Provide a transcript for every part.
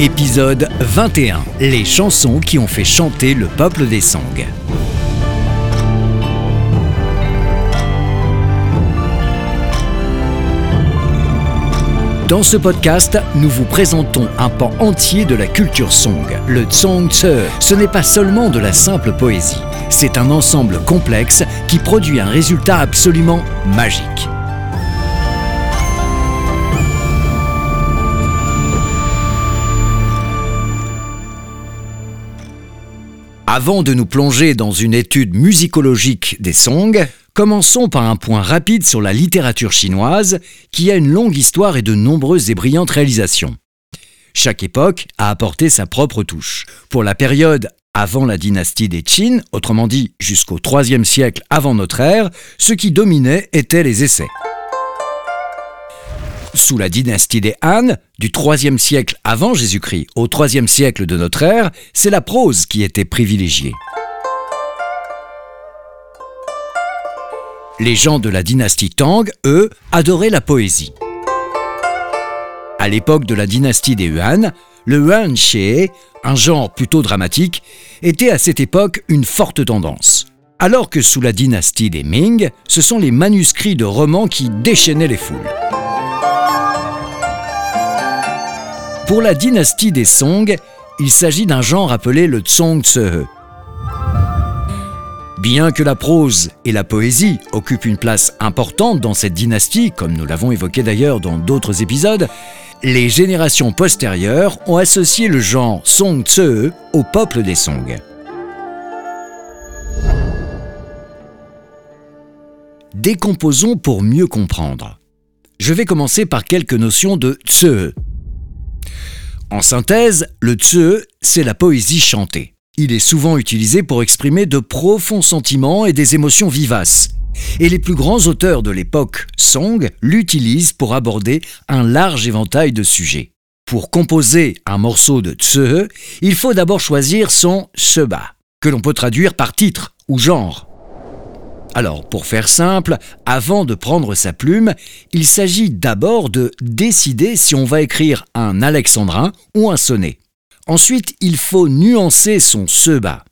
Épisode 21. Les chansons qui ont fait chanter le peuple des Song. Dans ce podcast, nous vous présentons un pan entier de la culture Song, le Song Tse. Ce n'est pas seulement de la simple poésie, c'est un ensemble complexe qui produit un résultat absolument magique. Avant de nous plonger dans une étude musicologique des songs, commençons par un point rapide sur la littérature chinoise, qui a une longue histoire et de nombreuses et brillantes réalisations. Chaque époque a apporté sa propre touche. Pour la période avant la dynastie des Qin, autrement dit jusqu'au IIIe siècle avant notre ère, ce qui dominait étaient les essais. Sous la dynastie des Han, du IIIe siècle avant Jésus-Christ au IIIe siècle de notre ère, c'est la prose qui était privilégiée. Les gens de la dynastie Tang, eux, adoraient la poésie. À l'époque de la dynastie des Yuan, le Yuan Xie, un genre plutôt dramatique, était à cette époque une forte tendance. Alors que sous la dynastie des Ming, ce sont les manuscrits de romans qui déchaînaient les foules. Pour la dynastie des Song, il s'agit d'un genre appelé le Tsong Tse. Bien que la prose et la poésie occupent une place importante dans cette dynastie, comme nous l'avons évoqué d'ailleurs dans d'autres épisodes, les générations postérieures ont associé le genre Song Tse au peuple des Song. Décomposons pour mieux comprendre. Je vais commencer par quelques notions de Tse, en synthèse, le tse, c'est la poésie chantée. Il est souvent utilisé pour exprimer de profonds sentiments et des émotions vivaces. Et les plus grands auteurs de l'époque Song l'utilisent pour aborder un large éventail de sujets. Pour composer un morceau de tse, il faut d'abord choisir son seba, que l'on peut traduire par titre ou genre. Alors, pour faire simple, avant de prendre sa plume, il s'agit d'abord de décider si on va écrire un alexandrin ou un sonnet. Ensuite, il faut nuancer son seba.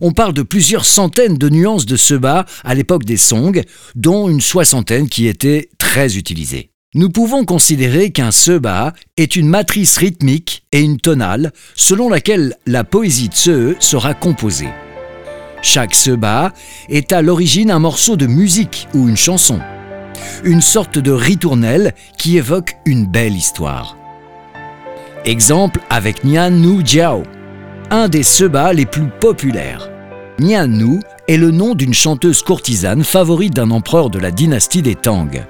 On parle de plusieurs centaines de nuances de seba à l'époque des Song, dont une soixantaine qui étaient très utilisées. Nous pouvons considérer qu'un seba est une matrice rythmique et une tonale selon laquelle la poésie tse sera composée. Chaque seba est à l'origine un morceau de musique ou une chanson, une sorte de ritournelle qui évoque une belle histoire. Exemple avec Nian Nu Jiao, un des sebas les plus populaires. Nian Nu est le nom d'une chanteuse courtisane favorite d'un empereur de la dynastie des Tang.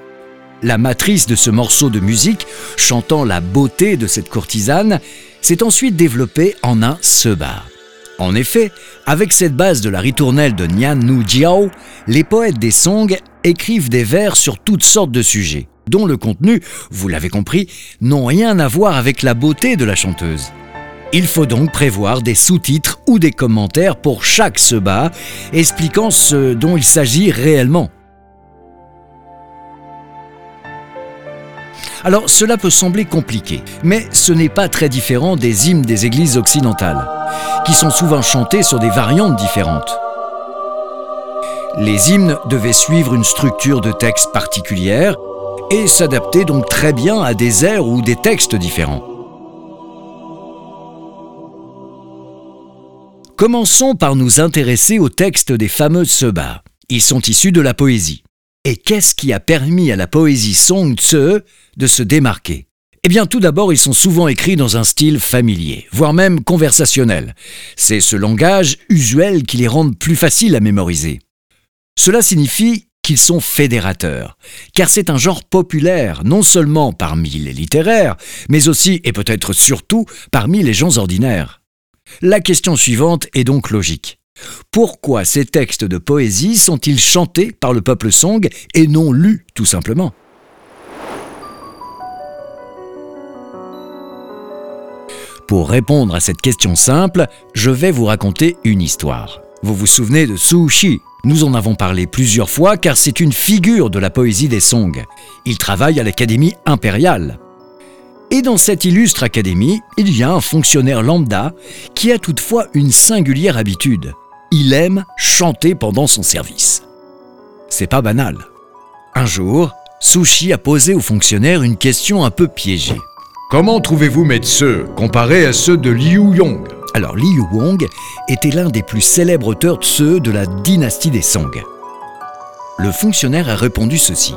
La matrice de ce morceau de musique, chantant la beauté de cette courtisane, s'est ensuite développée en un seba. En effet, avec cette base de la ritournelle de Nian Nu Jiao, les poètes des Song écrivent des vers sur toutes sortes de sujets, dont le contenu, vous l'avez compris, n'ont rien à voir avec la beauté de la chanteuse. Il faut donc prévoir des sous-titres ou des commentaires pour chaque seba, expliquant ce dont il s'agit réellement. Alors cela peut sembler compliqué, mais ce n'est pas très différent des hymnes des églises occidentales, qui sont souvent chantés sur des variantes différentes. Les hymnes devaient suivre une structure de texte particulière et s'adapter donc très bien à des airs ou des textes différents. Commençons par nous intéresser aux textes des fameux sebas. Ils sont issus de la poésie. Et qu'est-ce qui a permis à la poésie Song Tse de se démarquer? Eh bien, tout d'abord, ils sont souvent écrits dans un style familier, voire même conversationnel. C'est ce langage usuel qui les rend plus faciles à mémoriser. Cela signifie qu'ils sont fédérateurs, car c'est un genre populaire, non seulement parmi les littéraires, mais aussi et peut-être surtout parmi les gens ordinaires. La question suivante est donc logique. Pourquoi ces textes de poésie sont-ils chantés par le peuple Song et non lus tout simplement? Pour répondre à cette question simple, je vais vous raconter une histoire. Vous vous souvenez de Su Shi? Nous en avons parlé plusieurs fois car c'est une figure de la poésie des Song. Il travaille à l'Académie impériale. Et dans cette illustre académie, il y a un fonctionnaire lambda qui a toutefois une singulière habitude. Il aime chanter pendant son service. C'est pas banal. Un jour, Sushi a posé au fonctionnaire une question un peu piégée. Comment trouvez-vous mes tseux comparés à ceux de Liu Yong? Alors Liu Wong était l'un des plus célèbres auteurs tseux de la dynastie des Song. Le fonctionnaire a répondu ceci.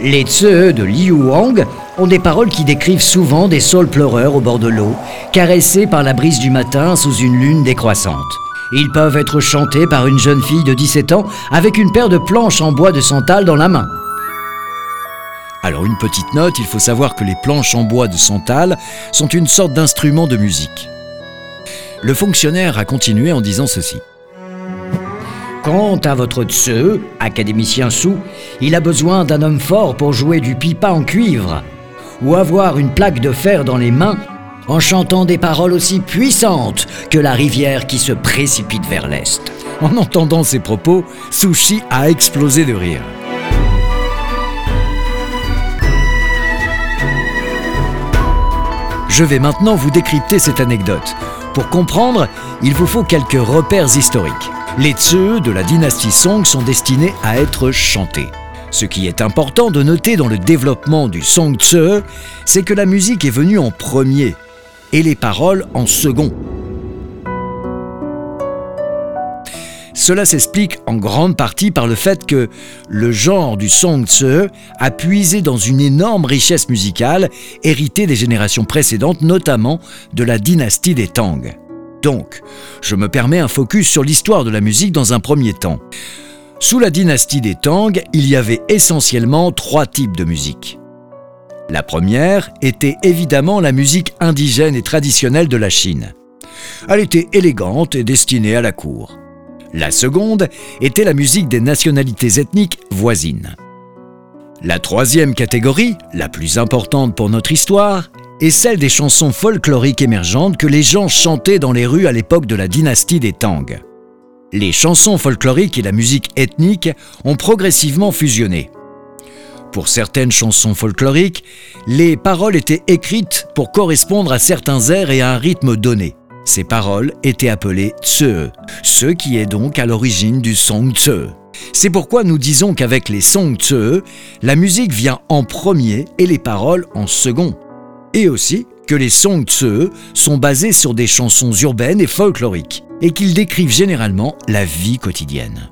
Les tseux de Liu Wang ont des paroles qui décrivent souvent des saules pleureurs au bord de l'eau, caressés par la brise du matin sous une lune décroissante. Ils peuvent être chantés par une jeune fille de 17 ans avec une paire de planches en bois de santal dans la main. Alors une petite note, il faut savoir que les planches en bois de santal sont une sorte d'instrument de musique. Le fonctionnaire a continué en disant ceci. Quant à votre tseu, académicien sou, il a besoin d'un homme fort pour jouer du pipa en cuivre, ou avoir une plaque de fer dans les mains en chantant des paroles aussi puissantes que la rivière qui se précipite vers l'est. En entendant ces propos, Sushi a explosé de rire. Je vais maintenant vous décrypter cette anecdote. Pour comprendre, il vous faut quelques repères historiques. Les Tse de la dynastie Song sont destinés à être chantés. Ce qui est important de noter dans le développement du Song Tse, c'est que la musique est venue en premier et les paroles en second. Cela s'explique en grande partie par le fait que le genre du Song Tse a puisé dans une énorme richesse musicale héritée des générations précédentes, notamment de la dynastie des Tang. Donc, je me permets un focus sur l'histoire de la musique dans un premier temps. Sous la dynastie des Tang, il y avait essentiellement trois types de musique. La première était évidemment la musique indigène et traditionnelle de la Chine. Elle était élégante et destinée à la cour. La seconde était la musique des nationalités ethniques voisines. La troisième catégorie, la plus importante pour notre histoire, est celle des chansons folkloriques émergentes que les gens chantaient dans les rues à l'époque de la dynastie des Tang. Les chansons folkloriques et la musique ethnique ont progressivement fusionné. Pour certaines chansons folkloriques, les paroles étaient écrites pour correspondre à certains airs et à un rythme donné. Ces paroles étaient appelées tse, ce qui est donc à l'origine du song tse. C'est pourquoi nous disons qu'avec les song tse, la musique vient en premier et les paroles en second et aussi que les song tse sont basés sur des chansons urbaines et folkloriques, et qu'ils décrivent généralement la vie quotidienne.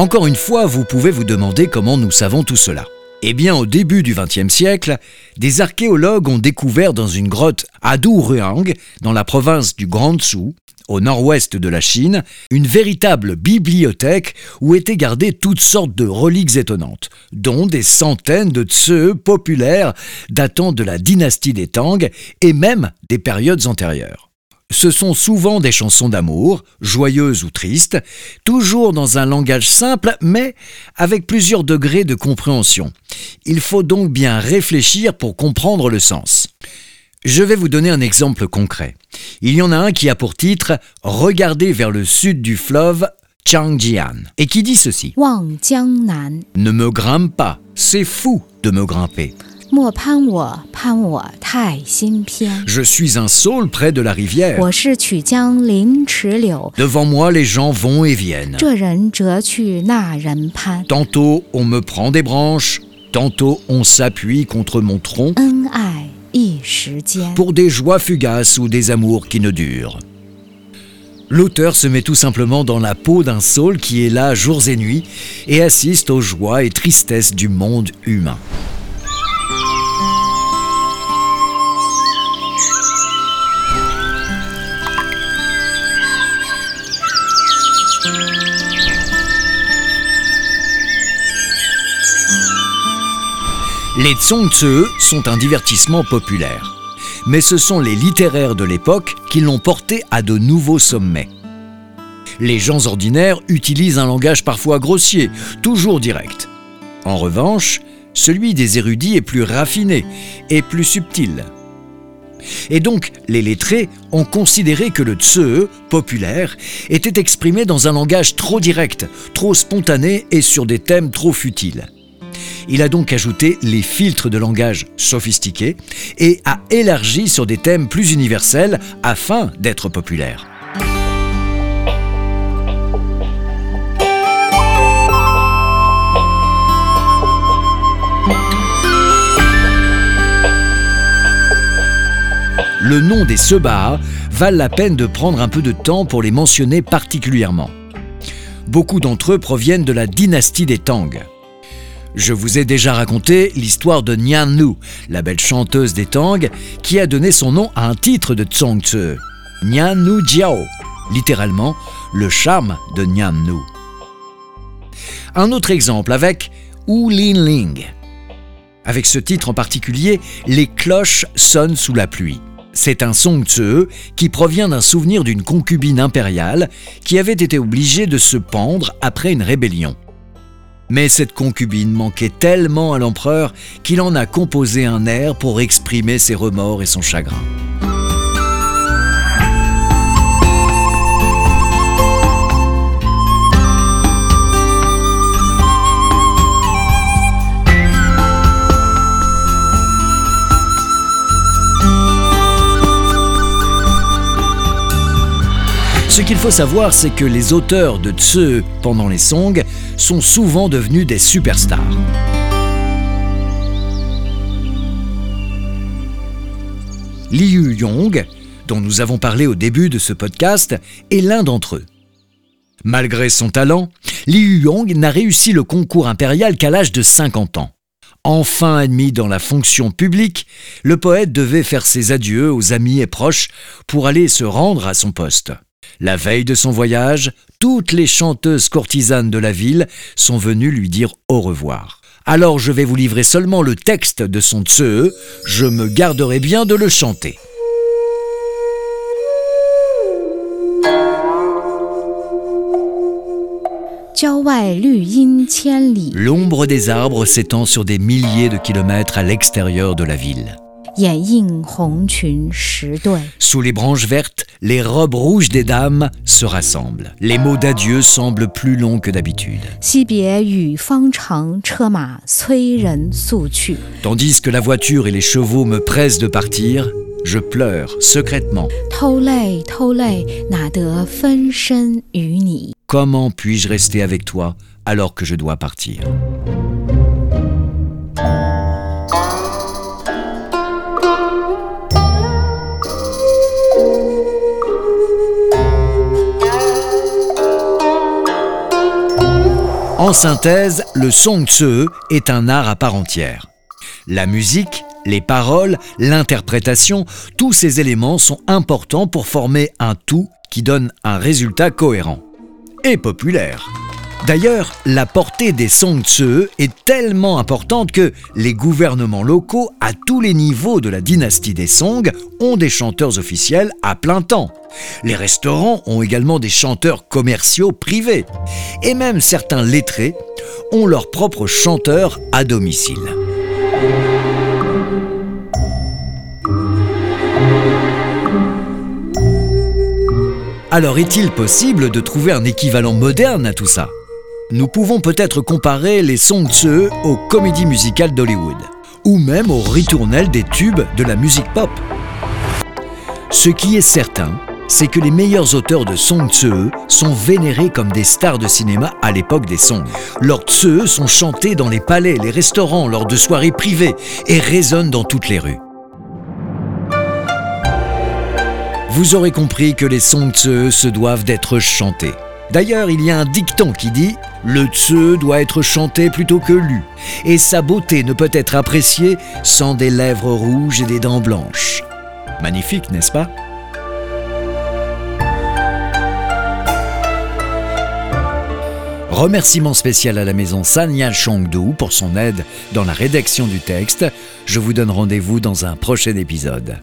Encore une fois, vous pouvez vous demander comment nous savons tout cela. Eh bien, au début du XXe siècle, des archéologues ont découvert dans une grotte à Ruang, dans la province du Gansu, au nord-ouest de la Chine, une véritable bibliothèque où étaient gardées toutes sortes de reliques étonnantes, dont des centaines de tse populaires datant de la dynastie des Tang et même des périodes antérieures. Ce sont souvent des chansons d'amour, joyeuses ou tristes, toujours dans un langage simple, mais avec plusieurs degrés de compréhension. Il faut donc bien réfléchir pour comprendre le sens. Je vais vous donner un exemple concret. Il y en a un qui a pour titre Regardez vers le sud du fleuve Changjian et qui dit ceci Ne me grimpe pas, c'est fou de me grimper. Je suis un saule près de la rivière. Devant moi, les gens vont et viennent. Tantôt, on me prend des branches, tantôt, on s'appuie contre mon tronc pour des joies fugaces ou des amours qui ne durent. L'auteur se met tout simplement dans la peau d'un saule qui est là jours et nuits et assiste aux joies et tristesses du monde humain. Les Tse sont un divertissement populaire. Mais ce sont les littéraires de l'époque qui l'ont porté à de nouveaux sommets. Les gens ordinaires utilisent un langage parfois grossier, toujours direct. En revanche, celui des érudits est plus raffiné et plus subtil. Et donc, les lettrés ont considéré que le tse, populaire, était exprimé dans un langage trop direct, trop spontané et sur des thèmes trop futiles. Il a donc ajouté les filtres de langage sophistiqués et a élargi sur des thèmes plus universels afin d'être populaire. Le nom des Sebaa valent la peine de prendre un peu de temps pour les mentionner particulièrement. Beaucoup d'entre eux proviennent de la dynastie des Tang. Je vous ai déjà raconté l'histoire de Nyan Nu, la belle chanteuse des Tang, qui a donné son nom à un titre de Tse, Nyan Nu Jiao, littéralement le charme de Nyan Nu. Un autre exemple avec Wu Lin Ling. Avec ce titre en particulier, les cloches sonnent sous la pluie. C'est un Song Tse qui provient d'un souvenir d'une concubine impériale qui avait été obligée de se pendre après une rébellion. Mais cette concubine manquait tellement à l'empereur qu'il en a composé un air pour exprimer ses remords et son chagrin. Ce qu'il faut savoir, c'est que les auteurs de Tse pendant les Song sont souvent devenus des superstars. Liu Yong, dont nous avons parlé au début de ce podcast, est l'un d'entre eux. Malgré son talent, Liu Yong n'a réussi le concours impérial qu'à l'âge de 50 ans. Enfin admis dans la fonction publique, le poète devait faire ses adieux aux amis et proches pour aller se rendre à son poste. La veille de son voyage, toutes les chanteuses courtisanes de la ville sont venues lui dire au revoir. Alors je vais vous livrer seulement le texte de son tse, je me garderai bien de le chanter. L'ombre des arbres s'étend sur des milliers de kilomètres à l'extérieur de la ville. Sous les branches vertes, les robes rouges des dames se rassemblent. Les mots d'adieu semblent plus longs que d'habitude. Tandis que la voiture et les chevaux me pressent de partir, je pleure secrètement. Comment puis-je rester avec toi alors que je dois partir? En synthèse, le song tse est un art à part entière. La musique, les paroles, l'interprétation, tous ces éléments sont importants pour former un tout qui donne un résultat cohérent et populaire. D'ailleurs, la portée des Song Tse est tellement importante que les gouvernements locaux à tous les niveaux de la dynastie des Song ont des chanteurs officiels à plein temps. Les restaurants ont également des chanteurs commerciaux privés. Et même certains lettrés ont leurs propres chanteurs à domicile. Alors est-il possible de trouver un équivalent moderne à tout ça? Nous pouvons peut-être comparer les Song Tse aux comédies musicales d'Hollywood, ou même aux ritournelles des tubes de la musique pop. Ce qui est certain, c'est que les meilleurs auteurs de Song Tse sont vénérés comme des stars de cinéma à l'époque des Song. Leurs Tse sont chantés dans les palais, les restaurants, lors de soirées privées et résonnent dans toutes les rues. Vous aurez compris que les Song Tse se doivent d'être chantés. D'ailleurs, il y a un dicton qui dit Le Tse doit être chanté plutôt que lu, et sa beauté ne peut être appréciée sans des lèvres rouges et des dents blanches. Magnifique, n'est-ce pas? Remerciement spécial à la maison Sanya Chongdu pour son aide dans la rédaction du texte. Je vous donne rendez-vous dans un prochain épisode.